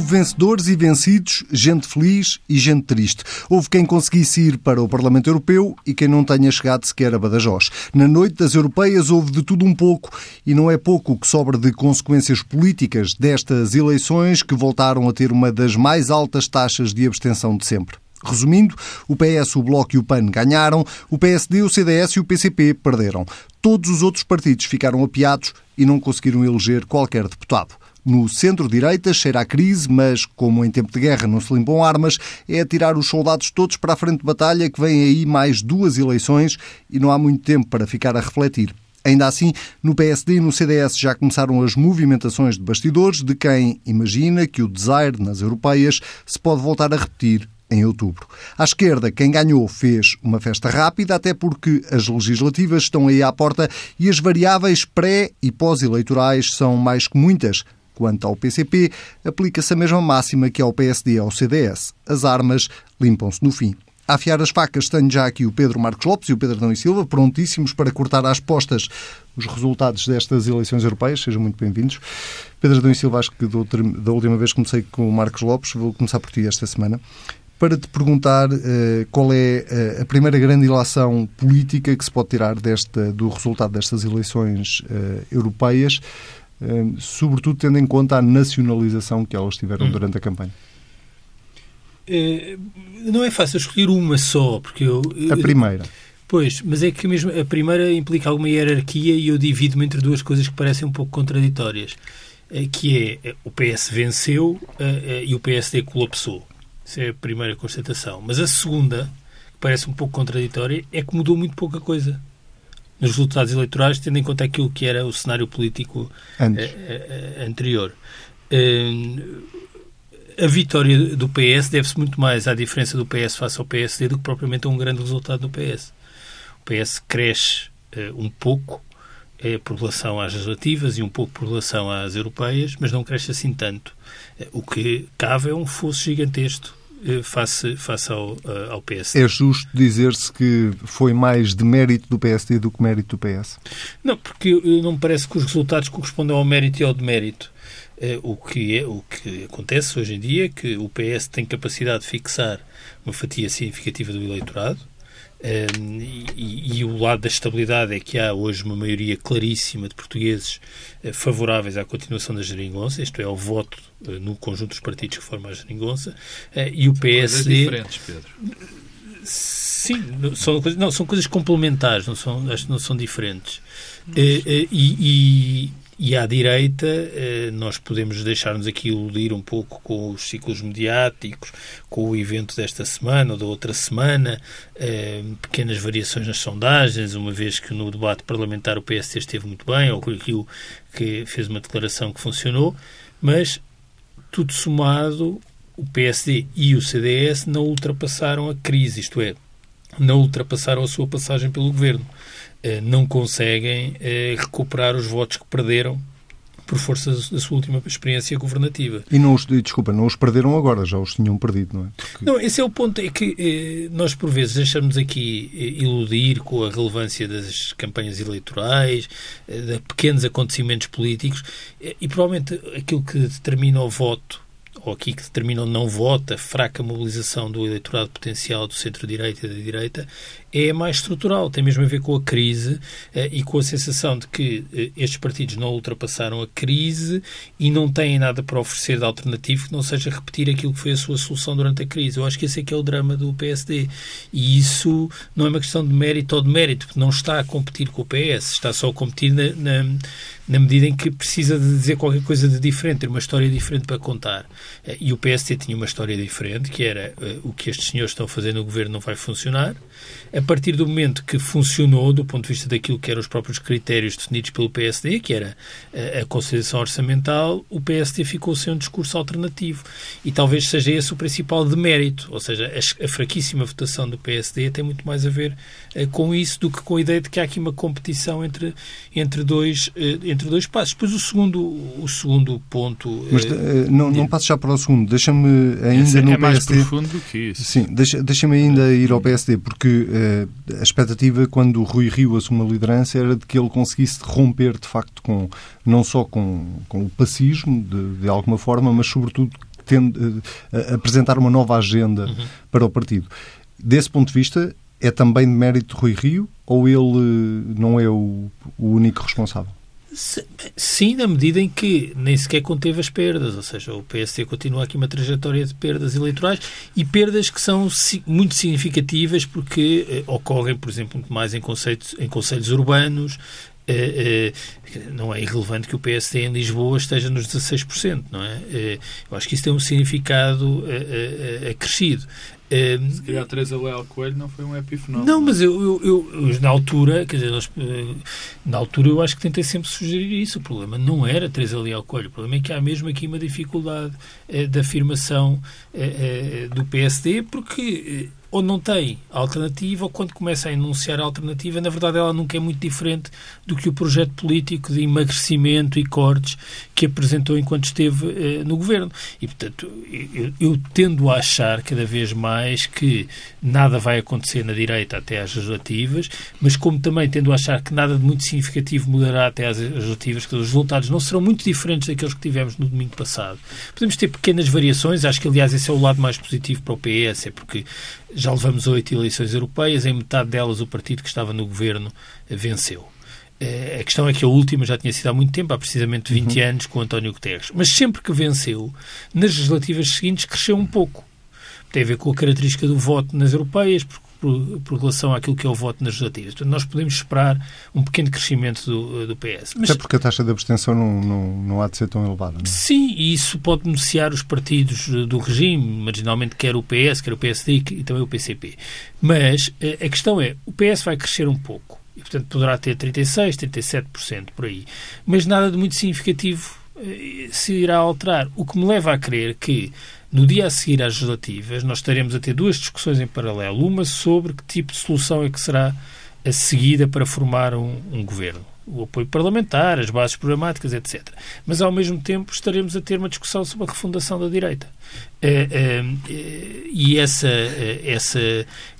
Houve vencedores e vencidos, gente feliz e gente triste. Houve quem conseguisse ir para o Parlamento Europeu e quem não tenha chegado sequer a Badajoz. Na noite das europeias houve de tudo um pouco e não é pouco o que sobra de consequências políticas destas eleições que voltaram a ter uma das mais altas taxas de abstenção de sempre. Resumindo, o PS, o Bloco e o PAN ganharam, o PSD, o CDS e o PCP perderam. Todos os outros partidos ficaram apiados e não conseguiram eleger qualquer deputado. No centro-direita cheira a crise, mas, como em tempo de guerra não se limpam armas, é atirar os soldados todos para a frente de batalha que vêm aí mais duas eleições e não há muito tempo para ficar a refletir. Ainda assim, no PSD e no CDS já começaram as movimentações de bastidores de quem imagina que o desire nas europeias se pode voltar a repetir em outubro. À esquerda, quem ganhou fez uma festa rápida, até porque as legislativas estão aí à porta e as variáveis pré e pós-eleitorais são mais que muitas. Quanto ao PCP, aplica-se a mesma máxima que ao PSD e ao CDS. As armas limpam-se no fim. A afiar as facas tenho já aqui o Pedro Marcos Lopes e o Pedro Dão e Silva, prontíssimos para cortar às postas os resultados destas eleições europeias. Sejam muito bem-vindos. Pedro Dão e Silva, acho que da última vez comecei com o Marcos Lopes, vou começar por ti esta semana para te perguntar uh, qual é uh, a primeira grande ilação política que se pode tirar desta, do resultado destas eleições uh, europeias, sobretudo tendo em conta a nacionalização que elas tiveram hum. durante a campanha. É, não é fácil escolher uma só, porque eu... A primeira. Pois, mas é que mesmo a primeira implica alguma hierarquia e eu divido-me entre duas coisas que parecem um pouco contraditórias, que é o PS venceu e o PSD colapsou. Essa é a primeira constatação. Mas a segunda, que parece um pouco contraditória, é que mudou muito pouca coisa nos resultados eleitorais, tendo em conta aquilo que era o cenário político eh, eh, anterior. Uh, a vitória do PS deve-se muito mais à diferença do PS face ao PSD do que propriamente a um grande resultado do PS. O PS cresce um pouco por relação às legislativas e um pouco por relação às europeias, mas não cresce assim tanto. O que cabe é um fosso gigantesco eh, face, face ao, eh, ao PSD. É justo dizer-se que foi mais de mérito do PSD do que mérito do PS? Não, porque não me parece que os resultados correspondam ao mérito e ao demérito. Eh, o que, é, o que acontece hoje em dia é que o PS tem capacidade de fixar uma fatia significativa do eleitorado, e, e, o lado da estabilidade é que há hoje uma maioria claríssima de portugueses eh, favoráveis à continuação da geringonça, isto é, ao voto eh, no conjunto dos partidos que formam a geringonça, eh, e o são PSD... diferentes, Pedro. Sim, são, não, são coisas complementares, não são, acho que não são diferentes. E, e, e à direita, eh, nós podemos deixar-nos aqui iludir um pouco com os ciclos mediáticos, com o evento desta semana ou da outra semana, eh, pequenas variações nas sondagens, uma vez que no debate parlamentar o PSD esteve muito bem, ou o que fez uma declaração que funcionou, mas tudo somado, o PSD e o CDS não ultrapassaram a crise, isto é, não ultrapassaram a sua passagem pelo governo. Eh, não conseguem eh, recuperar os votos que perderam por força da sua última experiência governativa. E não os, desculpa, não os perderam agora, já os tinham perdido, não é? Porque... Não, esse é o ponto, é que eh, nós por vezes deixamos aqui eh, iludir com a relevância das campanhas eleitorais, eh, de pequenos acontecimentos políticos, e provavelmente aquilo que determina o voto ou aqui que determina ou não vota, fraca mobilização do eleitorado potencial do centro-direita e da direita, é mais estrutural, tem mesmo a ver com a crise eh, e com a sensação de que eh, estes partidos não ultrapassaram a crise e não têm nada para oferecer de alternativo que não seja repetir aquilo que foi a sua solução durante a crise. Eu acho que esse é que é o drama do PSD. E isso não é uma questão de mérito ou de mérito, porque não está a competir com o PS, está só a competir na, na na medida em que precisa de dizer qualquer coisa de diferente, ter uma história diferente para contar. Eh, e o PSD tinha uma história diferente, que era o que estes senhores estão a fazer no governo não vai funcionar. A partir do momento que funcionou, do ponto de vista daquilo que eram os próprios critérios definidos pelo PSD, que era a, a consolidação orçamental, o PSD ficou sem um discurso alternativo. E talvez seja esse o principal demérito, ou seja, a, a fraquíssima votação do PSD tem muito mais a ver uh, com isso do que com a ideia de que há aqui uma competição entre, entre, dois, uh, entre dois passos. Depois o segundo, o segundo ponto... Mas não, não passo já para o segundo, deixa-me ainda Esse no é PSD... mais profundo do que isso. Sim, deixa-me deixa ainda ir ao PSD, porque eh, a expectativa, quando o Rui Rio assumiu a liderança, era de que ele conseguisse romper, de facto, com, não só com, com o pacismo, de, de alguma forma, mas, sobretudo, tendo, apresentar uma nova agenda uhum. para o partido. Desse ponto de vista, é também de mérito de Rui Rio ou ele não é o, o único responsável? Sim, na medida em que nem sequer conteve as perdas, ou seja, o PSD continua aqui uma trajetória de perdas eleitorais e perdas que são muito significativas porque eh, ocorrem, por exemplo, muito mais em, conceitos, em conselhos urbanos. Eh, eh, não é irrelevante que o PSD em Lisboa esteja nos 16%, não é? Eh, eu acho que isso tem um significado eh, eh, acrescido. Um, Se calhar Teresa Leal Coelho não foi um epifenómeno. Não, mas eu, eu, eu, na altura, quer dizer, eh, na altura eu acho que tentei sempre sugerir isso. O problema não era Teresa Leal Coelho, o problema é que há mesmo aqui uma dificuldade eh, da afirmação eh, eh, do PSD, porque ou não tem alternativa, ou quando começa a enunciar a alternativa, na verdade ela nunca é muito diferente do que o projeto político de emagrecimento e cortes que apresentou enquanto esteve eh, no governo. E, portanto, eu, eu, tendo a achar cada vez mais que nada vai acontecer na direita até às legislativas, mas como também tendo a achar que nada de muito significativo mudará até às legislativas, que os resultados não serão muito diferentes daqueles que tivemos no domingo passado. Podemos ter pequenas variações, acho que aliás esse é o lado mais positivo para o PS, é porque já levamos oito eleições europeias, em metade delas o partido que estava no governo venceu. Eh, a questão é que a última já tinha sido há muito tempo, há precisamente 20 uhum. anos, com António Guterres. Mas sempre que venceu, nas legislativas seguintes cresceu um pouco. Tem a ver com a característica do voto nas europeias, porque por, por, relação àquilo que é o voto nas legislativas. Portanto, nós podemos esperar um pequeno crescimento do, do PS. Mas, Até porque a taxa de abstenção não, não, não há de ser tão elevada. Não é? Sim, e isso pode beneficiar os partidos do regime, marginalmente quer o PS, quer o PSD e também o PCP. Mas eh, a questão é, o PS vai crescer um pouco. E, portanto, poderá ter 36%, 37% por aí. Mas nada de muito significativo eh, se irá alterar. O que me leva a crer que no dia a seguir às legislativas, nós estaremos a ter duas discussões em paralelo. Uma sobre que tipo de solução é que será a seguida para formar um, um governo. O apoio parlamentar, as bases programáticas, etc. Mas, ao mesmo tempo, estaremos a ter uma discussão sobre a refundação da direita. É, é, e essa, essa,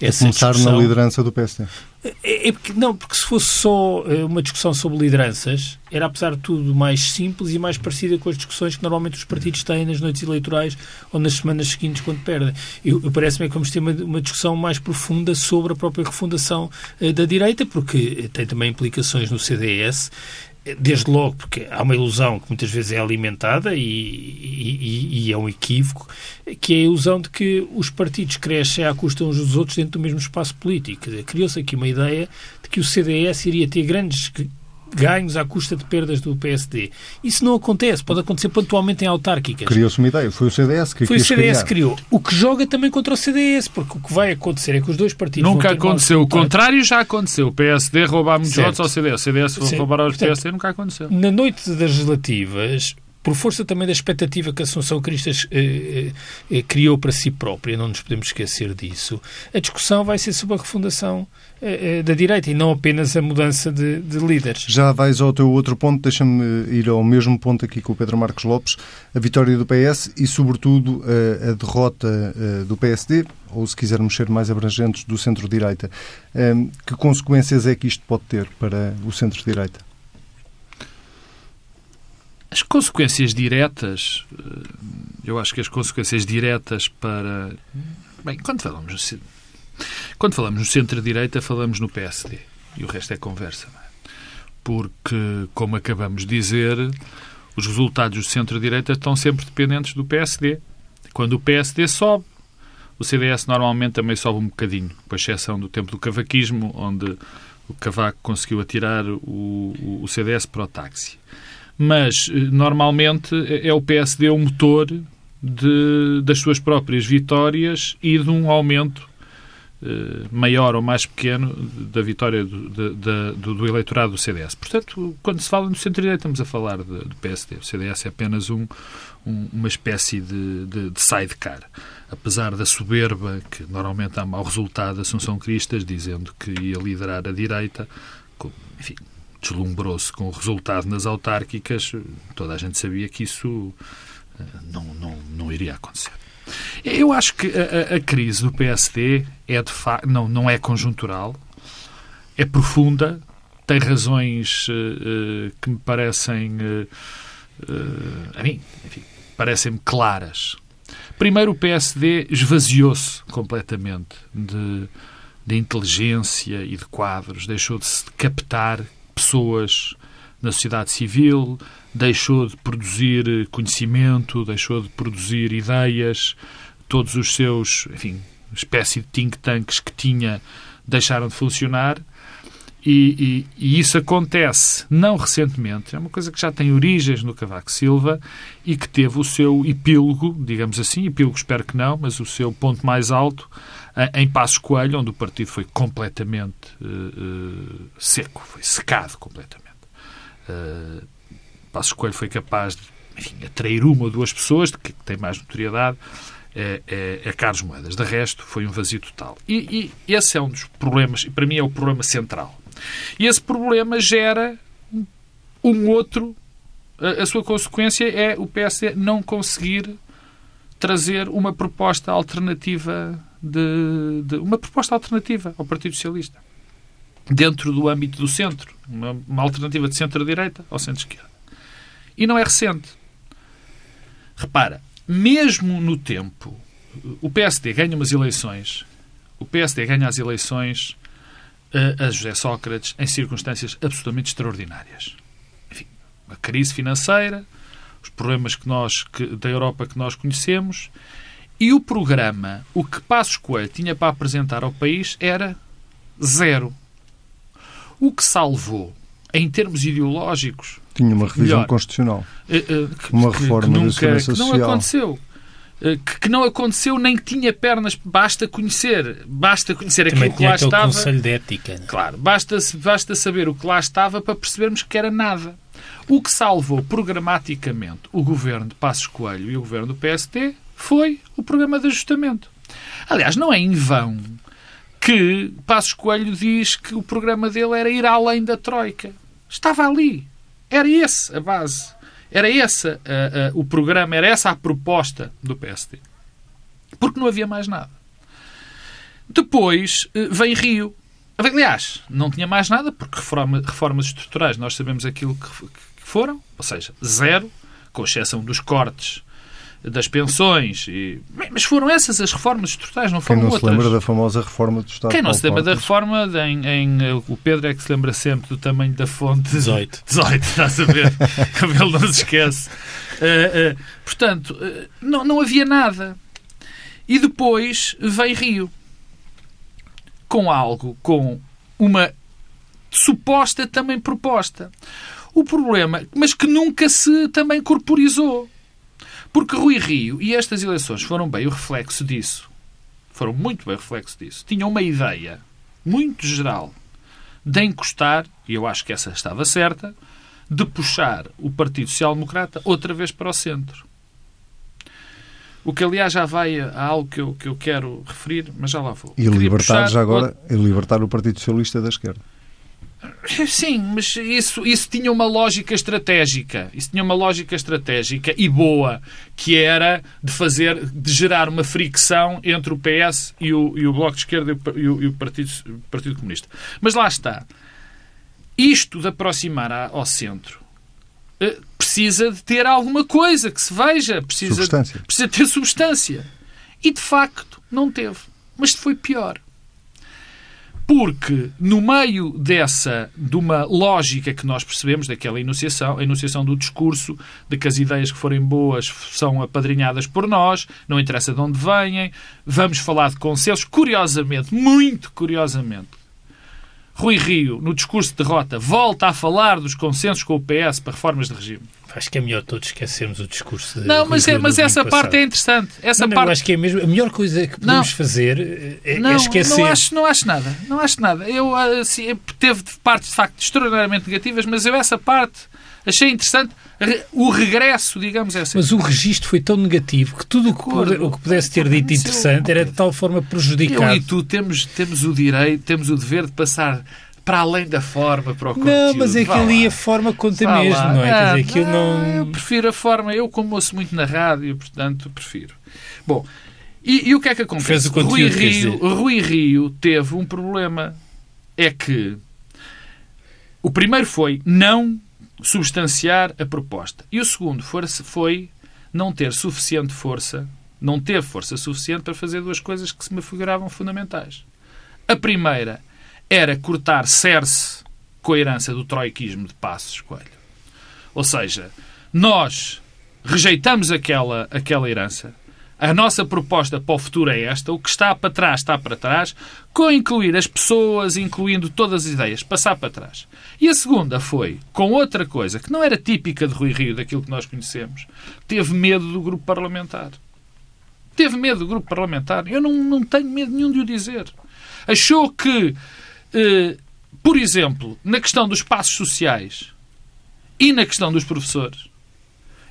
essa começar discussão... na liderança do PSD. É, é, porque, não, porque se fosse só eh, uma discussão sobre lideranças, era apesar de tudo mais simples e mais parecida com as discussões que normalmente os partidos têm nas noites eleitorais ou nas semanas seguintes quando perdem. Eu, eu parece-me que vamos ter uma, uma, discussão mais profunda sobre a própria refundação uh, da direita, porque tem também implicações no CDS desde logo, porque há uma ilusão que muitas vezes é alimentada e, e, e, é um equívoco, que é a ilusão de que os partidos crescem à custa uns dos outros dentro do mesmo espaço político. Criou-se aqui uma ideia de que o CDS iria ter grandes ganhos à custa de perdas do PSD. Isso não acontece, pode acontecer pontualmente em autárquicas. Criou-se uma ideia, foi o CDS que Foi o CDS que criou. O que joga também contra o CDS, porque o que vai acontecer é que os dois partidos. Nunca aconteceu. O contrário já aconteceu. O PSD roubar muitos certo. votos ao CDS. O CDS certo. roubar aos PSD nunca aconteceu. Na noite das legislativas, por força também da expectativa que a Assunção Cristas eh, eh, eh, criou para si própria, não nos podemos esquecer disso, a discussão vai ser sobre a refundação eh, eh, da direita e não apenas a mudança de, de líderes. Já vais ao teu outro ponto, deixa-me ir ao mesmo ponto aqui com o Pedro Marcos Lopes, a vitória do PS e, sobretudo, a, a derrota do PSD, ou se quisermos ser mais abrangentes, do centro-direita. Que consequências é que isto pode ter para o centro-direita? As consequências diretas, eh, eu acho que as consequências diretas para. Bem, quando falamos, quando falamos no centro-direita, falamos no PSD. E o resto é conversa. É? Porque, como acabamos de dizer, os resultados do centro-direita estão sempre dependentes do PSD. Quando o PSD sobe, o CDS normalmente também sobe um bocadinho, com exceção do tempo do cavaquismo, onde o Cavaco conseguiu atirar o, o CDS para o táxi mas eh, normalmente é, é o PSD o motor de, das suas próprias vitórias e de um aumento eh, maior ou mais pequeno da vitória do, do, do, eleitorado do CDS. Portanto, quando se fala no centro-direita, estamos a falar do PSD. O CDS é apenas um, um, uma espécie de, de, de sidecar. Apesar da soberba que normalmente há mau resultado Assunção Cristas, dizendo que ia liderar a direita, enfim, deslumbrou-se com o resultado nas autárquicas, toda a gente sabia que isso eh, não, não, não iria acontecer. Eu acho que a, a crise do PSD é de não, não é conjuntural, é profunda, tem razões uh, que me parecem, uh, a mim, enfim, parecem-me claras. Primeiro, o PSD esvaziou-se completamente de, de inteligência e de quadros, deixou de se captar pessoas na sociedade civil, deixou de produzir conhecimento, deixou de produzir ideias, todos os seus, enfim, espécie de think tanks que tinha deixaram de funcionar. E, e, e, isso acontece não recentemente, é uma coisa que já tem origens no Cavaco Silva e que teve o seu epílogo, digamos assim, epílogo espero que não, mas o seu ponto mais alto em Passos Coelho, onde o partido foi completamente uh, seco, foi secado completamente. Uh, Passos Coelho foi capaz de enfim, atrair uma ou duas pessoas, de que tem mais notoriedade, é, é, é Carlos Moedas. De resto, foi um vazio total. E, e, esse é um dos problemas, e para mim é o problema central. E esse problema gera um outro. A, a sua consequência é o PSD não conseguir trazer uma proposta alternativa de, de, uma proposta alternativa ao Partido Socialista dentro do âmbito do centro, uma, uma alternativa de centro-direita ao centro-esquerda. E não é recente. Repara, mesmo no tempo, o PSD ganha umas eleições, o PSD ganha as eleições a, a José Sócrates em circunstâncias absolutamente extraordinárias. Enfim, a crise financeira, os problemas que nós, que, da Europa que nós conhecemos e o programa, o que Passos Coelho tinha para apresentar ao país era zero. O que salvou, em termos ideológicos, tinha uma revisão melhor. constitucional. Uh, uh, que, uma reforma que, nunca, da segurança social. Que não aconteceu. Uh, que, que, não aconteceu nem que tinha pernas. Basta conhecer. Basta conhecer Também aquilo que lá estava. Conselho de ética. Né? Claro. Basta, basta saber o que lá estava para percebermos que era nada. O que salvou programaticamente o governo de Passos Coelho e o governo do PST foi o programa de ajustamento. Aliás, não é em vão que Passos Coelho diz que o programa dele era ir além da Troika. Estava ali. Era esse a base. Era esse uh, uh, o programa, era essa a proposta do PSD. Porque não havia mais nada. Depois uh, vem Rio. Aliás, não tinha mais nada, porque reforma, reformas estruturais, nós sabemos aquilo que, que foram, ou seja, zero, com exceção dos cortes das pensões. E... Mas foram essas as reformas estruturais, não foram Quem não outras. se lembra da famosa reforma do Estado Quem não se lembra da reforma, em, em, o Pedro é que se lembra sempre do tamanho da fonte. 18. 18, estás a ver? Como ele não se esquece. Uh, uh, portanto, uh, não, não havia nada. E depois vem Rio. Com algo, com uma suposta também proposta. O problema, mas que nunca se também corporizou. Porque Rui Rio e estas eleições foram bem o reflexo disso. Foram muito bem o reflexo disso. Tinham uma ideia muito geral de encostar, e eu acho que essa estava certa, de puxar o Partido Social Democrata outra vez para o centro. O que, aliás, já vai a algo que eu, que eu quero referir, mas já lá vou. E libertar, já agora, e libertar o Partido Socialista da esquerda. Sim, mas isso, isso tinha uma lógica estratégica. Isso tinha uma lógica estratégica e boa, que era de fazer, de gerar uma fricção entre o PS e o, e o Bloco de Esquerda e o, e o Partido, Partido Comunista. Mas lá está. Isto de aproximar ao centro eh, precisa de ter alguma coisa que se veja. Precisa, precisa ter substância. E de facto não teve. Mas foi pior porque no meio dessa, de uma lógica que nós percebemos daquela enunciação, a enunciação do discurso, de que as ideias que forem boas são apadrinhadas por nós, não interessa de onde venham, vamos falar de consensos, curiosamente, muito curiosamente, Rui Rio, no discurso de derrota, volta a falar dos consensos com o PS para reformas de regime. Acho que é melhor todos esquecermos o discurso de Não, mas, é, mas essa parte é interessante. Essa não, parte... Acho que é mesmo a melhor coisa que podemos não. fazer é, é, não, é esquecer. Não acho, não acho nada. Não acho nada. Eu assim, teve partes de facto extraordinariamente negativas, mas eu essa parte achei interessante o regresso, digamos assim. Mas o registro foi tão negativo que tudo o que, o que pudesse ter dito interessante era de tal forma prejudicado. Eu e tu temos, temos o direito, temos o dever de passar para além da forma, para o conteúdo. Não, mas é que ali a forma conta Vá mesmo, lá. não é? Ah, dizer, não... Eu prefiro a forma, eu como ouço muito na rádio, portanto, prefiro. Bom, e, e o que é que acontece? Fez o conteúdo, Rui Rio, Rui Rio teve um problema. É que o primeiro foi não substanciar a proposta. E o segundo foi, não ter suficiente força não teve força suficiente para fazer duas coisas que se me figuravam fundamentais. A primeira era cortar cerce com a herança do troiquismo de Passos Coelho. Ou seja, nós rejeitamos aquela, aquela herança, a nossa proposta para o futuro é esta. O que está para trás está para trás, com incluir as pessoas, incluindo todas as ideias, passar para trás. E a segunda foi, com outra coisa, que não era típica de Rui Rio, daquilo que nós conhecemos, teve medo do grupo parlamentar. Teve medo do grupo parlamentar. Eu não, não tenho medo nenhum de o dizer. Achou que, eh, por exemplo, na questão dos passos sociais e na questão dos professores,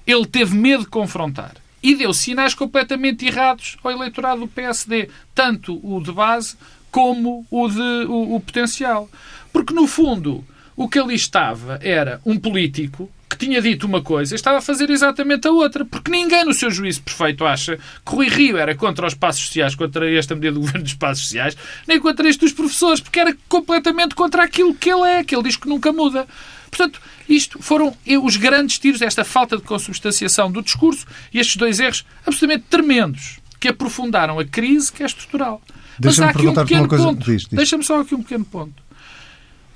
ele teve medo de confrontar e deu sinais completamente errados ao eleitorado do PSD, tanto o de base como o, de, o, o potencial. Porque, no fundo, o que ali estava era um político que tinha dito uma coisa e estava a fazer exatamente a outra. Porque ninguém, no seu juízo perfeito, acha que Rui Rio era contra os passos sociais, contra esta medida do governo dos passos sociais, nem contra este dos professores, porque era completamente contra aquilo que ele é, que ele diz que nunca muda. Portanto, isto foram os grandes tiros desta falta de consubstanciação do discurso e estes dois erros absolutamente tremendos que aprofundaram a crise que é estrutural. Mas há aqui um pequeno ponto. Deixa-me só aqui um pequeno ponto.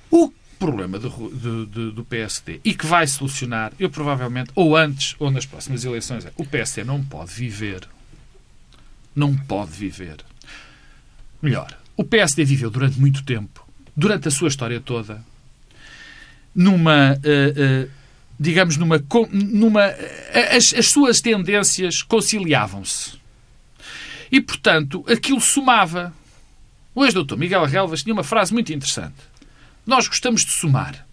O problema do, do, do, do, PSD e que vai solucionar, eu provavelmente, ou antes ou nas próximas eleições, é o PSD não pode viver. Não pode viver. Melhor, o PSD viveu durante muito tempo, durante a sua história toda, numa. Uh, uh, digamos, numa. numa as, as suas tendências conciliavam-se. E, portanto, aquilo somava. O ex-doutor Miguel Relvas tinha uma frase muito interessante. Nós gostamos de somar.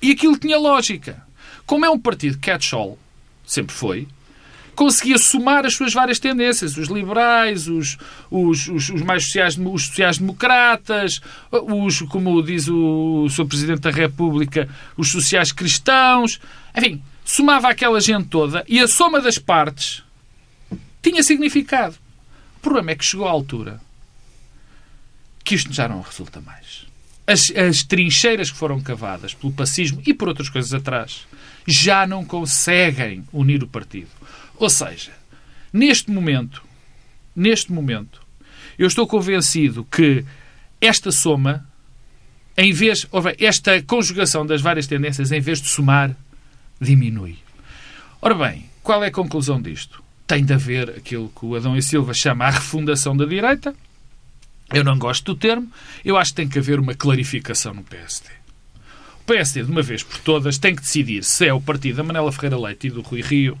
E aquilo tinha lógica. Como é um partido catch-all, sempre foi, conseguia somar as suas várias tendências, os liberais, os, os, os, os mais sociais, os sociais-democratas, os, como diz o, o Sr. Presidente da República, os sociais cristãos, enfim, somava aquela gente toda e a soma das partes tinha significado. O problema é que chegou à altura que isto já não resulta mais. As, as trincheiras que foram cavadas pelo pacismo e por outras coisas atrás já não conseguem unir o partido. Ou seja, neste momento, neste momento, eu estou convencido que esta soma, em vez, esta conjugação das várias tendências, em vez de somar, diminui. Ora bem, qual é a conclusão disto? Tem de haver aquilo que o Adão e Silva chama a refundação da direita. Eu não gosto do termo. Eu acho que tem que haver uma clarificação no PSD. O PSD, de uma vez por todas, tem que decidir se é o partido da Manela Ferreira Leite e do Rui Rio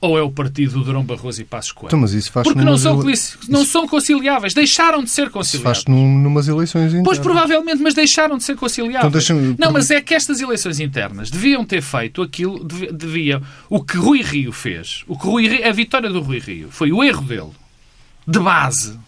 ou é o partido do Durão Barroso e Passos Coelho? Então, mas isso faz Porque não, são, não são conciliáveis. Deixaram de ser conciliáveis. Isso faz numas eleições internas. Pois, provavelmente, mas deixaram de ser conciliáveis. Então, não, mas é que estas eleições internas deviam ter feito aquilo, devia, o que Rui Rio fez, o que Rui Rio, a vitória do Rui Rio, foi o erro dele, de base,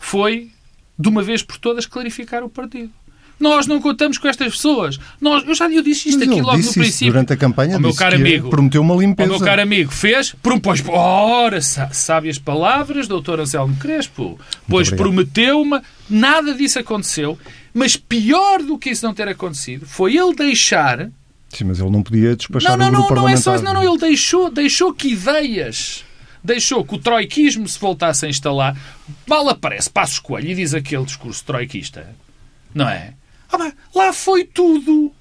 foi, de uma vez por todas, clarificar o partido. Nós não contamos com estas pessoas. Nós, eu já eu disse isto aqui logo no princípio. Durante a campanha, o meu caro amigo, prometeu uma limpeza. O meu caro amigo fez, pois, ora, sábias palavras, doutor Anselmo Crespo. Pois prometeu uma. Nada disso aconteceu. Mas pior do que isso não ter acontecido foi ele deixar. Sim, mas ele não podia despachar não, não, o grupo não, não é só Não, não, ele deixou, deixou que ideias deixou que o troiquismo se voltasse a instalar. Mal aparece Passos Coelho e diz aquele discurso troiquista, não é? Ah, lá foi tudo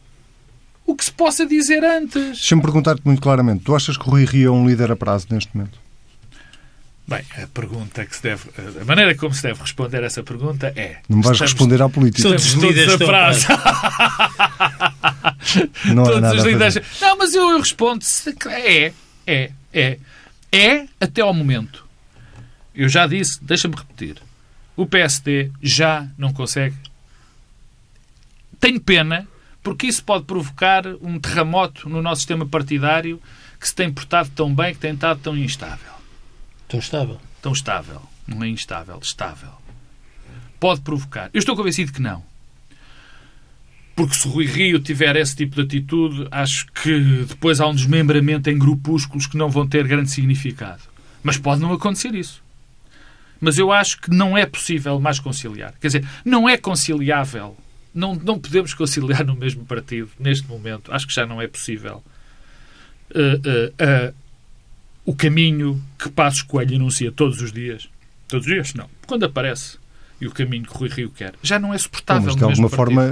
o que se possa dizer antes. Deixa-me perguntar-te muito claramente. Tu achas que o Rui Rio é um líder a prazo neste momento? Bem, a pergunta que se deve. A maneira como se deve responder essa pergunta é. Não vais estamos, responder à política. Todos os líderes a prazo. Não todos os líderes. Não, mas eu, eu respondo. É, é, é. É até ao momento. Eu já disse, deixa-me repetir. O PSD já não consegue tenho pena, porque isso pode provocar um terremoto no nosso sistema partidário que se tem portado tão bem, que tem estado tão instável. Tão estável? Tão estável. Não é instável, estável. Pode provocar. Eu estou convencido que não. Porque se o Rui Rio tiver esse tipo de atitude, acho que depois há um desmembramento em grupúsculos que não vão ter grande significado. Mas pode não acontecer isso. Mas eu acho que não é possível mais conciliar. Quer dizer, não é conciliável não, não podemos conciliar no mesmo partido neste momento. Acho que já não é possível. Uh, uh, uh, o caminho que Passos Coelho anuncia todos os dias. Todos os dias? Não. Quando aparece e o caminho que Rui Rio quer. Já não é suportável. mas de alguma forma,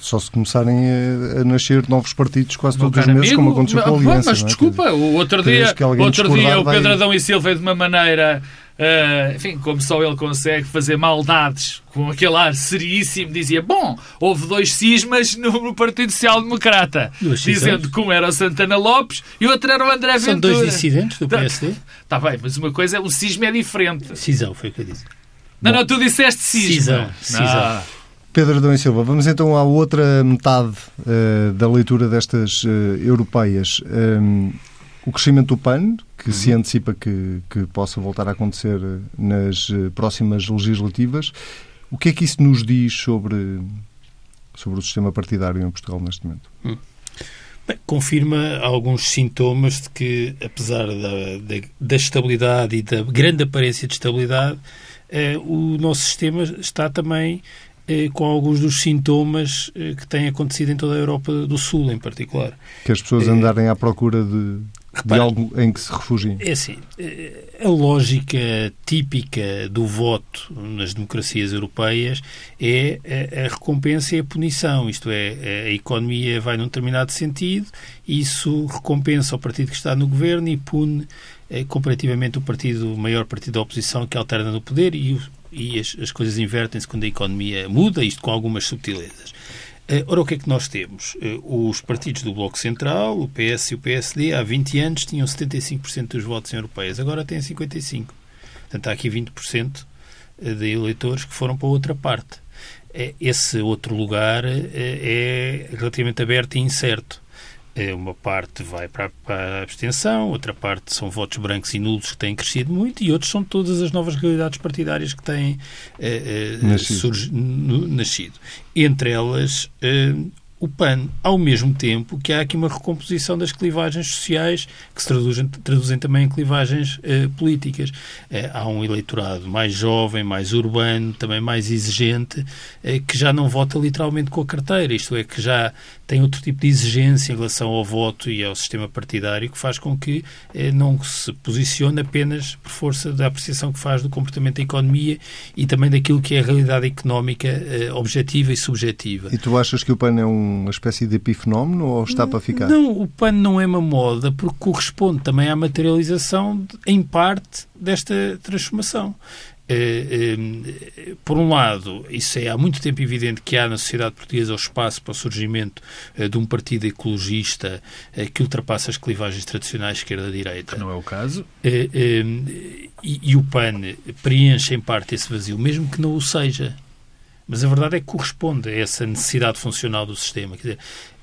só se começarem a, a, nascer novos partidos quase todos os meses, amigo, como aconteceu com a Aliança. Mas, é? desculpa, o outro dia, outro dia o Pedro Adão e Silva, de uma maneira Uh, enfim, como só ele consegue fazer maldades com aquele ar seríssimo, dizia: Bom, houve dois cismas no, Partido Social Democrata, dizendo que um era o Santana Lopes e o outro era o André Ventura. São dois dissidentes do PSD? Está tá bem, mas uma coisa é: o cisma é diferente. Cisão, foi o que eu disse. Não, Bom, não, tu disseste cisma. Cisão. cisão. Pedro Adão e Silva, vamos então à outra metade uh, da leitura destas uh, europeias. Um, o crescimento do PAN, que uhum. se antecipa que, que possa voltar a acontecer nas eh, próximas legislativas. O que é que isso nos diz sobre, sobre o sistema partidário em Portugal neste momento? Hum. Bem, confirma alguns sintomas de que, apesar da, da, da estabilidade e da grande aparência de estabilidade, eh, o nosso sistema está também eh, com alguns dos sintomas eh, que têm acontecido em toda a Europa do Sul, em particular. Que as pessoas andarem à procura de Repara, de algo em que se refugiem? É assim, eh, a lógica típica do voto nas democracias europeias é a, recompensa e a punição, isto é, a economia vai num determinado sentido, isso recompensa o partido que está no governo e pune eh, comparativamente o partido, o maior partido da oposição que alterna no poder e, e as, as coisas invertem-se quando a economia muda, isto com algumas subtilezas. Eh, ora, o que é que nós temos? Eh, os partidos do Bloco Central, o PS e o PSD, há 20 anos tinham 75% dos votos europeias, agora têm 55%. Portanto, há aqui 20% eh, de eleitores que foram para outra parte. Esse outro lugar é relativamente aberto e incerto. É, uma parte vai para, a abstenção, outra parte são votos brancos e nulos que têm crescido muito e outros são todas as novas realidades partidárias que têm eh, eh, nascido. Surgi, nascido. Entre elas, eh, o PAN, ao mesmo tempo que há aqui uma recomposição das clivagens sociais que se traduzem, traduzem também em clivagens eh, políticas. Eh, há um eleitorado mais jovem, mais urbano, também mais exigente, eh, que já não vota literalmente com a carteira, isto é, que já tem outro tipo de exigência em relação ao voto e ao sistema partidário que faz com que eh, não se posicione apenas por força da apreciação que faz do comportamento da economia e também daquilo que é a realidade económica eh, objetiva e subjetiva. E tu achas que o PAN é um uma espécie de epifenómeno ou está para ficar? Não, o pano não é uma moda porque corresponde também à materialização, em parte, desta transformação. Eh, eh, por um lado, isso é há muito tempo evidente que há na sociedade portuguesa o espaço para o surgimento eh, de um partido ecologista que ultrapassa as clivagens tradicionais esquerda-direita. Que não é o caso. E, e o PAN preenche em parte esse vazio, mesmo que não o seja. Mas a verdade é que corresponde a essa necessidade funcional do sistema. Quer dizer,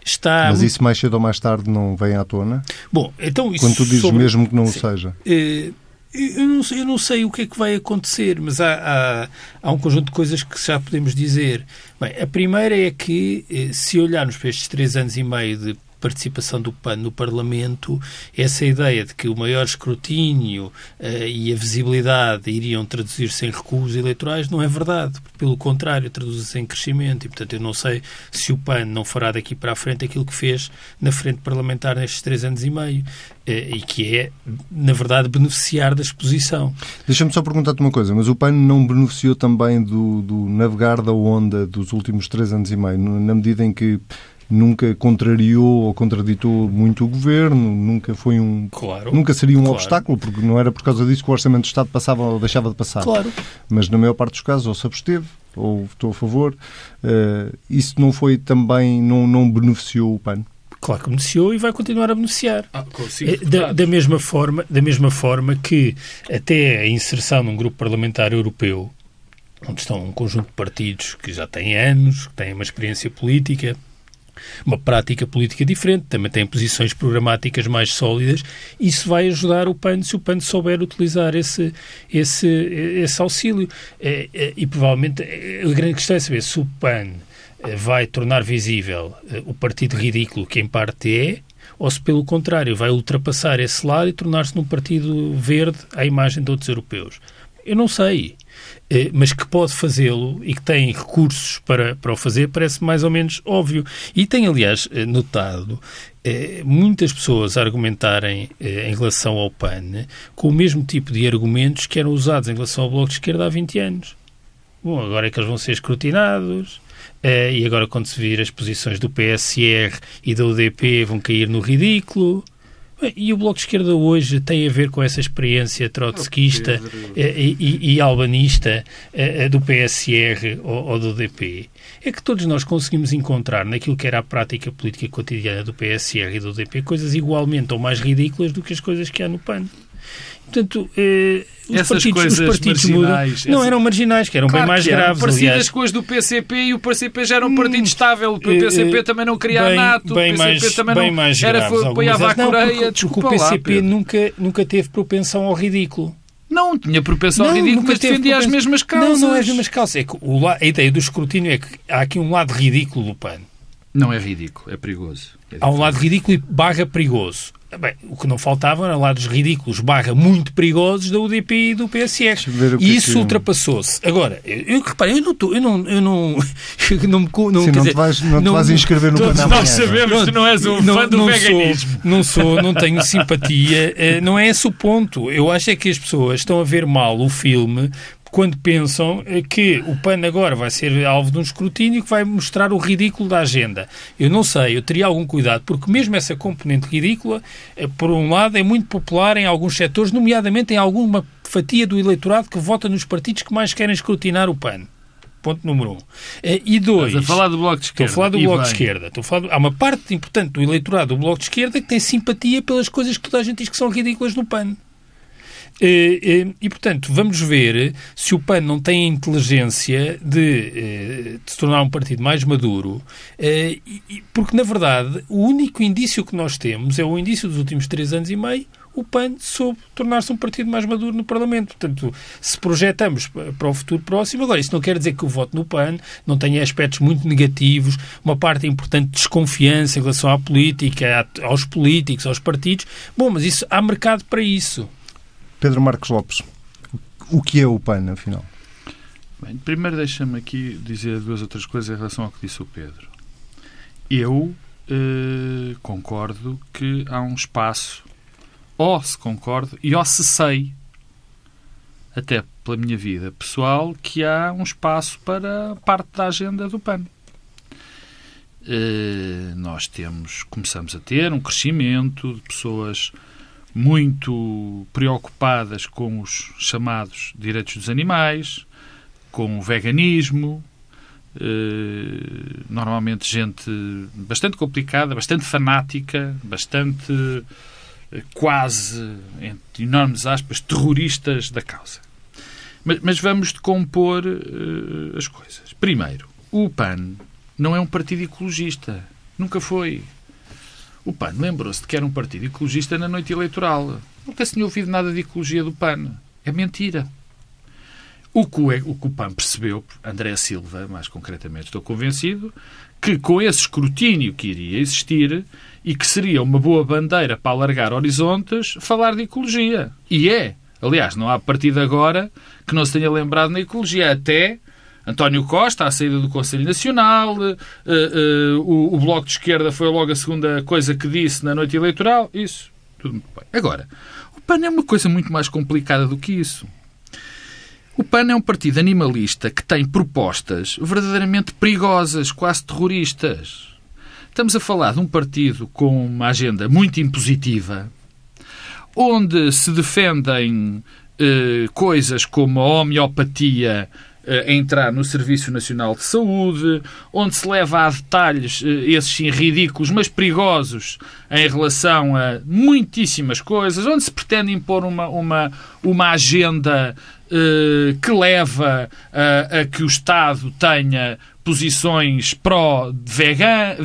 está... Mas isso mais cedo ou mais tarde não vem à tona? Bom, então isso... Quando tu dizes sobre... mesmo que não Sim. o seja. Uh, eu não, sei, eu não, sei, o que é que vai acontecer, mas há, há, há, um conjunto de coisas que já podemos dizer. Bem, a primeira é que, eh, se olharmos para estes três anos e meio de participação do PAN no Parlamento, essa ideia de que o maior escrutínio uh, e a visibilidade iriam traduzir-se em recuos eleitorais não é verdade. Pelo contrário, traduz-se em crescimento e, portanto, eu não sei se o PAN não fará daqui para a frente aquilo que fez na frente parlamentar nestes três anos e meio uh, e que é, na verdade, beneficiar da exposição. Deixa-me só perguntar-te uma coisa, mas o PAN não beneficiou também do, do navegar da onda dos últimos três anos e meio, na medida em que nunca contrariou ou contraditou muito o governo, nunca foi um claro, nunca seria um claro. obstáculo, porque não era por causa disso que o orçamento do Estado passava ou deixava de passar. Claro. Mas na maior parte dos casos ou se absteve ou votou a favor. Uh, isso não foi também não não beneficiou o PAN. Claro que beneficiou e vai continuar a beneficiar. Ah, eh, da, da, mesma forma, da mesma forma que até a inserção num grupo parlamentar europeu, onde estão um conjunto de partidos que já têm anos, que têm uma experiência política, uma prática política diferente, também tem posições programáticas mais sólidas. Isso vai ajudar o PAN se o PAN souber utilizar esse, esse, esse auxílio. É, é, e provavelmente a grande questão é saber se o PAN eh, vai tornar visível eh, o partido ridículo que em parte é, ou se pelo contrário vai ultrapassar esse lado e tornar-se num partido verde à imagem de outros europeus. Eu não sei. Eh, mas que pode fazê-lo e que tem recursos para, para o fazer, parece mais ou menos óbvio. E tem, aliás, eh, notado eh, muitas pessoas argumentarem em relação ao PAN com o mesmo tipo de argumentos que eram usados em relação ao Bloco de Esquerda há 20 anos. Bom, agora é que eles vão ser escrutinados, e agora, quando se vir as posições do PSR e da UDP, vão cair no ridículo. E o Bloco de Esquerda hoje tem a ver com essa experiência trotskista e, e, e, albanista do PSR ou, ou, do DP. É que todos nós conseguimos encontrar naquilo que era a prática política cotidiana do PSR e do DP coisas igualmente ou mais ridículas do que as coisas que há no PAN. Portanto, eh, os Essas partidos, coisas os partidos marginais, mudam. Não eram marginais, que eram Claro bem mais eram graves. parecidas aliás. com as do PCP e o PCP já era um partido Hum, estável. O PCP eh, também não queria bem, a NATO, bem o PCP mais, também bem não mais era, graves, foi, apoiava a. Coreia. Não, porque, porque o lá, PCP Pedro. nunca, nunca teve propensão ao ridículo. Não tinha propensão ao Não, ridículo, nunca mas teve defendia as propensão. mesmas causas. Não, não é as mesmas causas. É que o a ideia do escrutínio é que há aqui um lado ridículo do PAN. Não é ridículo, é perigoso. É Há um lado ridículo e barra perigoso. Bem, o que não faltava eram lados ridículos barra muito perigosos da UDP e do que E é isso que- ultrapassou-se. Agora, eu, eu repare, eu não estou, eu não, eu não, eu não me co- não, Sim, não dizer, te vais, não te vais inscrever no Todos nós não é? sabemos que não és um fã do não veganismo. Sou, não sou, não tenho simpatia. eh, Não é esse o ponto. Eu acho é que as pessoas estão a ver mal o filme quando pensam eh, que o PAN agora vai ser alvo de um escrutínio que vai mostrar o ridículo da agenda. Eu não sei, eu teria algum cuidado, porque mesmo essa componente ridícula, eh, por um lado, é muito popular em alguns setores, nomeadamente em alguma fatia do eleitorado que vota nos partidos que mais querem escrutinar o PAN. Ponto número um. Eh, E dois... Estás a falar do Bloco de Estou Esquerda. a falar do Bloco de bem. Esquerda. Estou a falar do- Há uma parte importante do eleitorado do Bloco de Esquerda que tem simpatia pelas coisas que toda a gente diz que são ridículas no PAN. Eh, eh, E, portanto, vamos ver se o PAN não tem a inteligência de, eh, de se tornar um partido mais maduro, e- e- porque, na verdade, o único indício que nós temos é o indício dos últimos três anos e meio, o PAN soube tornar-se um partido mais maduro no Parlamento. Portanto, se projetamos pa- para o futuro próximo, agora, isso não quer dizer que o voto no PAN não tenha aspectos muito negativos, uma parte importante de desconfiança em relação à política, aos políticos, aos partidos. Bom, mas isso há mercado para isso. Pedro Marcos Lopes, o que é o PAN, afinal? Bem, primeiro deixa-me aqui dizer duas outras coisas em relação ao que disse o Pedro. Eu eh, concordo que há um espaço, ou se concordo, e ou se sei, até pela minha vida pessoal, que há um espaço para parte da agenda do PAN. Eh, nós temos, começamos a ter um crescimento de pessoas muito preocupadas com os chamados direitos dos animais, com o veganismo, eh, normalmente gente bastante complicada, bastante fanática, bastante eh, quase, entre enormes aspas, terroristas da causa. Mas, mas vamos decompor eh, as coisas. Primeiro, o PAN não é um partido ecologista. Nunca foi. O PAN lembrou-se de que era um partido ecologista na noite eleitoral. Nunca se tinha ouvido nada de ecologia do PAN. É mentira. O que o, PAN percebeu, André Silva, mais concretamente, estou convencido, que com esse escrutínio que iria existir e que seria uma boa bandeira para alargar horizontes, falar de ecologia. E é. Aliás, não há de agora que não se tenha lembrado na ecologia. Até António Costa, à saída do Conselho Nacional, eh, eh, o, o Bloco de Esquerda foi logo a segunda coisa que disse na noite eleitoral. Isso, tudo muito bem. Agora, o PAN é uma coisa muito mais complicada do que isso. O PAN é um partido animalista que tem propostas verdadeiramente perigosas, quase terroristas. Estamos a falar de um partido com uma agenda muito impositiva, onde se defendem eh, coisas como a homeopatia entrar no Serviço Nacional de Saúde, onde se leva a detalhes, eh, esses sim ridículos, mas perigosos, em relação a muitíssimas coisas, onde se pretende impor uma, uma, uma agenda eh, que leva a, a que o Estado tenha posições pró-vegans.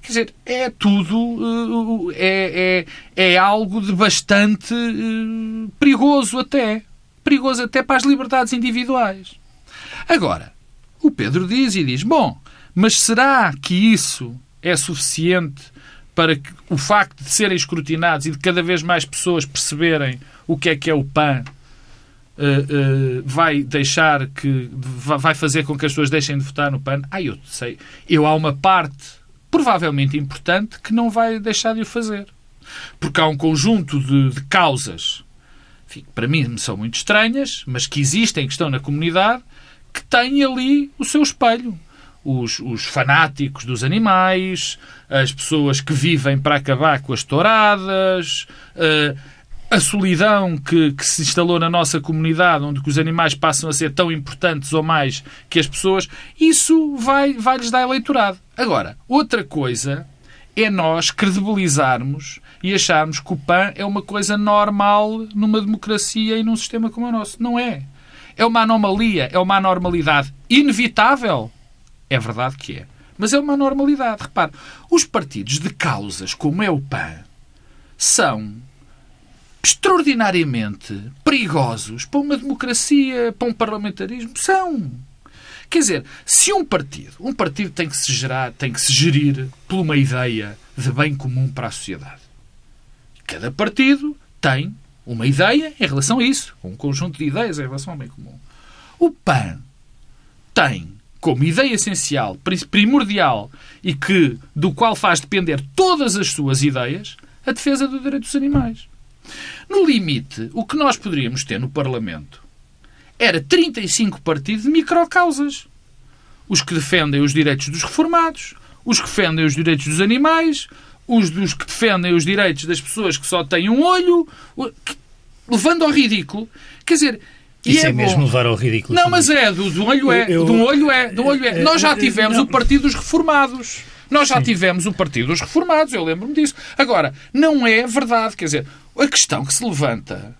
Quer dizer, é tudo. eh, é, é, é algo de bastante eh, perigoso até. Perigoso até para as liberdades individuais. Agora, o Pedro diz e diz: bom, mas será que isso é suficiente para que o facto de serem escrutinados e de cada vez mais pessoas perceberem o que é que é o PAN Uh, uh, vai deixar que vai fazer com que as pessoas deixem de votar no PAN. Ah, eu sei. Eu há uma parte provavelmente importante, que não vai deixar de o fazer. Porque há um conjunto de, de causas para mim são muito estranhas, mas que existem, que estão na comunidade, que têm ali o seu espelho. Os, os, fanáticos dos animais, as pessoas que vivem para acabar com as touradas, uh, a solidão que, que, se instalou na nossa comunidade, onde os animais passam a ser tão importantes ou mais que as pessoas, isso vai, vai lhes dar eleitorado. Agora, outra coisa é nós credibilizarmos e acharmos que o PAN é uma coisa normal numa democracia e num sistema como o nosso. Não é. É uma anomalia, é uma anormalidade inevitável. É verdade que é. Mas é uma anormalidade. Repare, os partidos de causas, como é o PAN, são extraordinariamente perigosos para uma democracia, para um parlamentarismo. São. Quer dizer, se um partido, um partido tem que se gerar, tem que se gerir por uma ideia de bem comum para a sociedade. Cada partido tem uma ideia em relação a isso, um conjunto de ideias em relação ao bem comum. O PAN tem como ideia essencial, primordial e que do qual faz depender todas as suas ideias, a defesa do direito dos animais. No limite, o que nós poderíamos ter no Parlamento era 35 partidos de microcausas. Os que defendem os direitos dos reformados, os que defendem os direitos dos animais, os dos que defendem os direitos das pessoas que só têm um olho, levando ao ridículo. Quer dizer, isso é, é mesmo levar ao ridículo. Não, mas é, do, do olho é, eu, do olho é, do olho é. Nós já tivemos não. o Partido dos Reformados. Nós já Sim. tivemos o Partido dos Reformados, eu lembro-me disso. Agora, não é verdade, quer dizer, a questão que se levanta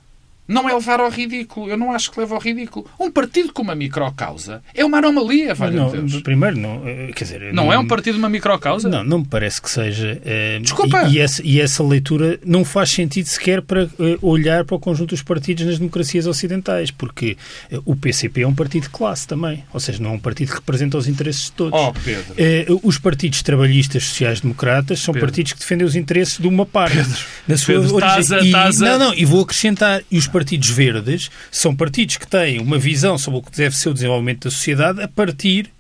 não é levar ao ridículo. Eu não acho que leva ao ridículo. Um partido com uma microcausa é uma anomalia, não, Deus. Primeiro, não, eh, quer dizer... Não, não, é um partido uma microcausa? Não, não me parece que seja. É, Desculpa! E, e, essa, e, essa, leitura não faz sentido sequer para uh, olhar para o conjunto dos partidos nas democracias ocidentais, porque o PCP é um partido de classe também. Ou seja, não é um partido que representa os interesses de todos. Oh, Pedro. Os partidos trabalhistas sociais-democratas são Pedro. partidos que defendem os interesses de uma parte. Pedro. Na sua Pedro, origem. E, a... Não, não, e vou acrescentar, e os partidos verdes são partidos que têm uma visão sobre o que deve ser o desenvolvimento da sociedade a partir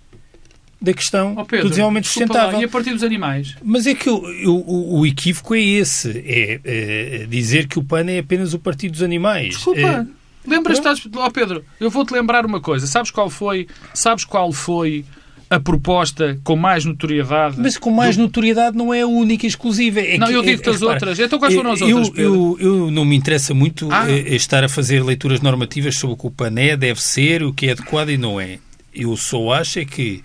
da questão oh Pedro, do desenvolvimento sustentável. Lá, e a partir dos animais? Mas é que o, o, o equívoco é esse. É, é, dizer que o PAN é apenas o partido dos animais. Desculpa. É... Lembras-te, oh Pedro, eu vou-te lembrar uma coisa. Sabes qual foi, sabes qual foi a proposta com mais notoriedade. Mas com mais do... notoriedade não é a única e exclusiva. É não, que, eu digo-te é, as outras. Então quais foram as eu, outras? Eu, eu, não me interessa muito ah. Eh, estar a fazer leituras normativas sobre o que o PAN é, deve ser, o que é adequado e não é. Eu só acho é que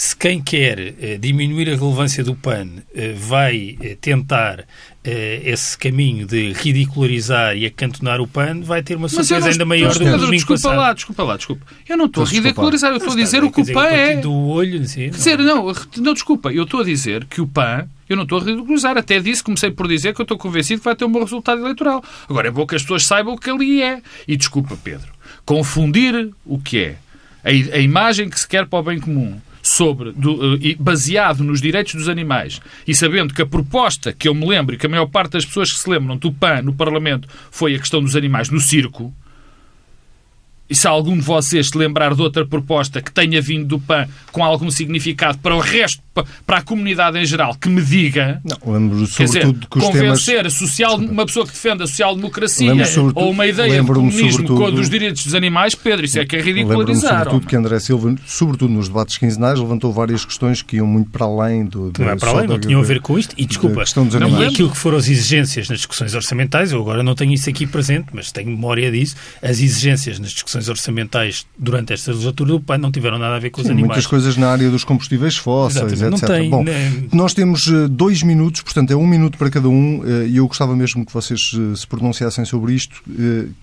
se quem quer eh, diminuir a relevância do PAN eh, vai tentar esse caminho de ridicularizar e acantonar o PAN, vai ter uma surpresa ainda maior do que o desculpa passado. lá, desculpa lá, desculpa. Eu não estou a ridicularizar, eu estou a dizer o que o PAN é. do olho, sim, Quer dizer, não, não, desculpa, eu estou a dizer que o PAN eu não estou a ridicularizar. Até disse, comecei por dizer que eu estou convencido que vai ter um bom resultado eleitoral. Agora é bom que as pessoas saibam o que ali é. E desculpa, Pedro, confundir o que é a, a imagem que se quer para o bem comum sobre, do, uh, baseado nos direitos dos animais e sabendo que a proposta que eu me lembro e que a maior parte das pessoas que se lembram do PAN no Parlamento foi a questão dos animais no circo, e se algum de vocês se lembrar de outra proposta que tenha vindo do PAN com algum significado para o resto, para a comunidade em geral, que me diga. Não, lembro sobretudo dizer, que os convencer temas... social, uma pessoa que defende a social-democracia ou uma ideia de comunismo sobretudo... dos direitos dos animais, Pedro, isso é que é ridicularizar. sobretudo que André Silva, sobretudo nos debates quinzenais, levantou várias questões que iam muito para além do. Não é para além, não tinham a ver com isto. E desculpa, não, aquilo que foram as exigências nas discussões orçamentais, eu agora não tenho isso aqui presente, mas tenho memória disso, as exigências nas discussões orçamentais durante esta legislatura do PAN não tiveram nada a ver com Sim, os animais. Muitas coisas na área dos combustíveis fósseis, Exatamente. etc. Tem, Bom, né? nós temos eh, dois minutos, portanto é um minuto para cada um, eh, e eu gostava mesmo que vocês eh, se pronunciassem sobre isto,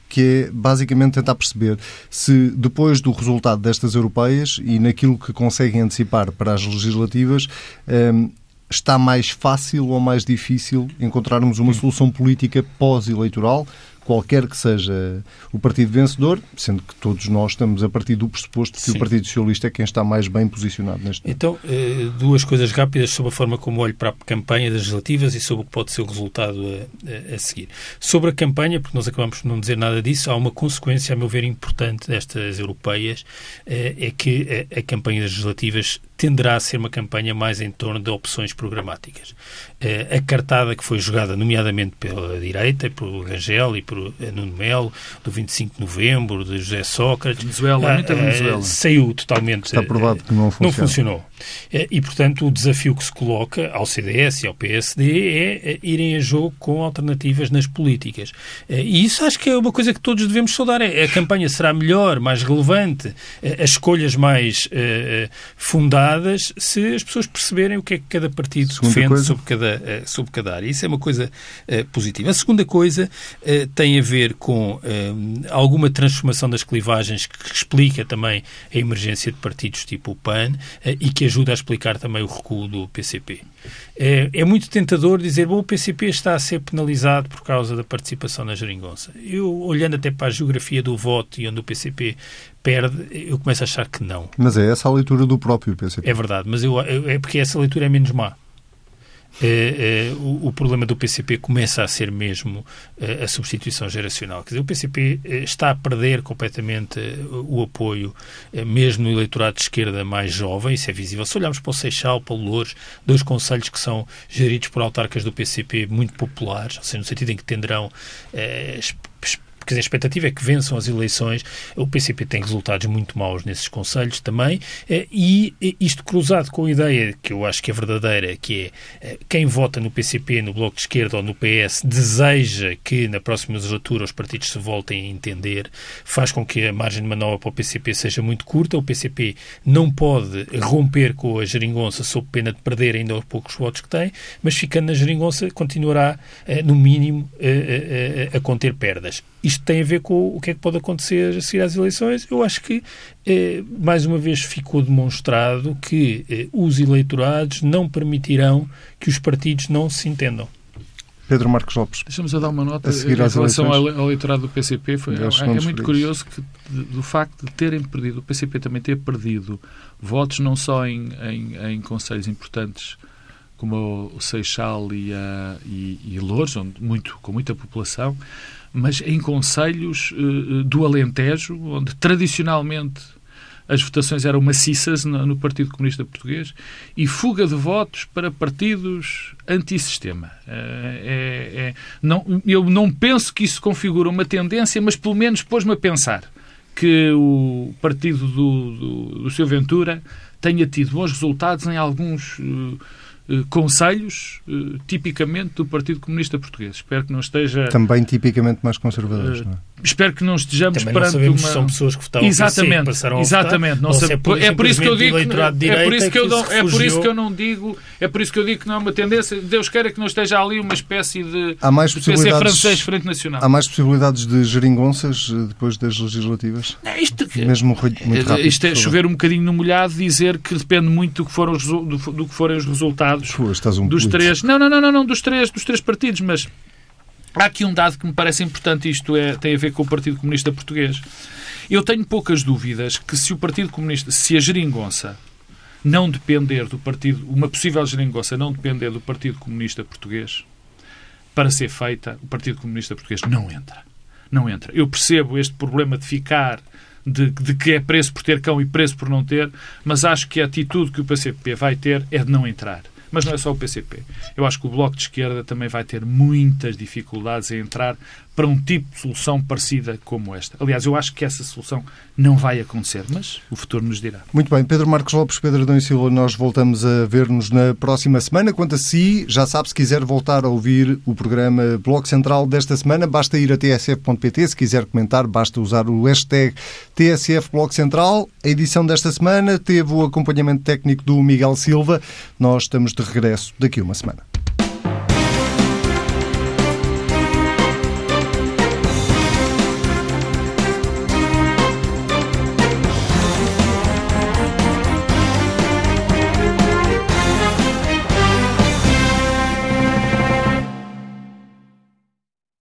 que é basicamente tentar perceber se depois do resultado destas europeias e naquilo que conseguem antecipar para as legislativas, está mais fácil ou mais difícil encontrarmos uma solução política pós-eleitoral qualquer que seja o partido vencedor, sendo que todos nós estamos a partir do pressuposto que Sim. o Partido Socialista é quem está mais bem posicionado neste momento. Então, eh, duas coisas rápidas sobre a forma como olho para a campanha das legislativas e sobre o que pode ser o resultado a, a, seguir. Sobre a campanha, porque nós acabamos por não dizer nada disso, há uma consequência, a meu ver, importante destas europeias, eh, é que a campanha das legislativas tenderá a ser uma campanha mais em torno de opções programáticas. A cartada que foi jogada, nomeadamente pela direita, por Rangel e por Nuno Melo, do 25 de novembro, de José Sócrates, Venezuela, muita Venezuela. saiu totalmente. Está provado que não funcionou. Não funcionou. E, portanto, o desafio que se coloca ao CDS e ao PSD é irem a jogo com alternativas nas políticas. E isso acho que é uma coisa que todos devemos saudar. A campanha será melhor, mais relevante, as escolhas mais uh, fundadas, se as pessoas perceberem o que é que cada partido segunda defende coisa. sobre cada, uh, sobre cada área. Isso é uma coisa uh, positiva. A segunda coisa tem a ver com alguma transformação das clivagens que explica também a emergência de partidos tipo o PAN e que ajuda a explicar também o recuo do PCP. É, é, muito tentador dizer bom, o PCP está a ser penalizado por causa da participação na geringonça. Eu, olhando até para a geografia do voto e onde o PCP perde, eu começo a achar que não. Mas é essa a leitura do próprio PCP. É verdade, mas eu, é porque essa leitura é menos má. É, é, o, o, problema do PCP começa a ser mesmo é, a substituição geracional. Quer dizer, o PCP é, está a perder completamente é, o apoio, é, mesmo no eleitorado de esquerda mais jovem, isso é visível. Se olharmos para o Seixal, para o Louros, dois conselhos que são geridos por autarcas do PCP muito populares, ou seja, no sentido em que tenderão porque a expectativa é que vençam as eleições. O PCP tem resultados muito maus nesses conselhos também, eh, e isto cruzado com a ideia que eu acho que é verdadeira, que é eh, quem vota no PCP, no Bloco de Esquerda ou no PS deseja que na próxima legislatura os partidos se voltem a entender, faz com que a margem de manobra para o PCP seja muito curta. O PCP não pode romper com a geringonça sob pena de perder ainda os poucos votos que tem, mas ficando na geringonça continuará, eh, no mínimo, a conter perdas. Isto tem a ver com o que é que pode acontecer a seguir às eleições. Eu acho que, eh, mais uma vez, ficou demonstrado que eh, os eleitorados não permitirão que os partidos não se entendam. Pedro Marcos Lopes. Deixa-me só dar uma nota em relação ao, ao eleitorado do PCP. Foi, é, é muito curioso que, do facto de terem perdido, o PCP também ter perdido votos não só em, em, em conselhos importantes como o Seixal e, a, e, e Lourdes, onde muito, com muita população, mas em conselhos uh, do Alentejo, onde tradicionalmente as votações eram maciças no, no, Partido Comunista Português e fuga de votos para partidos antissistema. Uh, é, é, não, eu não penso que isso configura uma tendência, mas pelo menos pôs-me a pensar que o partido do, do, do Ventura tenha tido bons resultados em alguns uh, conselhos, eh, tipicamente do Partido Comunista Português. Espero que não esteja... Também tipicamente mais conservadores, não é? Espero que não estejamos Também perante não sabemos uma... se são pessoas que votaram exatamente, passaram exatamente, não sei, é por, é por isso que eu digo que, é por isso que eu não, é por isso que eu não digo, é por isso que eu digo que não é uma tendência, Deus queira que não esteja ali uma espécie de há mais possibilidades, francês frente nacional. Há mais possibilidades de geringonças eh, depois das legislativas? Não, isto, Mesmo muito rápido. Isto é chover um bocadinho no molhado, dizer que depende muito do que foram os, do, do que forem os resultados Pô, um dos três. Não, não, não, não, não, dos três, dos três partidos, mas Há aqui um dado que me parece importante, isto é, tem a ver com o Partido Comunista Português. Eu tenho poucas dúvidas que se o Partido Comunista, se a geringonça não depender do partido, uma possível geringonça não depender do Partido Comunista Português, para ser feita, o Partido Comunista Português não entra. Não entra. Eu percebo este problema de ficar, de, de que é preço por ter cão e preço por não ter, mas acho que a atitude que o PCP vai ter é de não entrar. Mas não é só o PCP. Eu acho que o Bloco de Esquerda também vai ter muitas dificuldades em entrar para um tipo de solução parecida como esta. Aliás, eu acho que essa solução não vai acontecer, mas o futuro nos dirá. Muito bem. Pedro Marcos Lopes, Pedro Adão e Silva, nós voltamos a ver-nos na próxima semana. Quanto a si, já sabe, se quiser voltar a ouvir o programa Bloco Central desta semana, basta ir a tsf.pt. Se quiser comentar, basta usar o hashtag TSF Bloco Central. A edição desta semana teve o acompanhamento técnico do Miguel Silva. Nós estamos de regresso daqui a uma semana.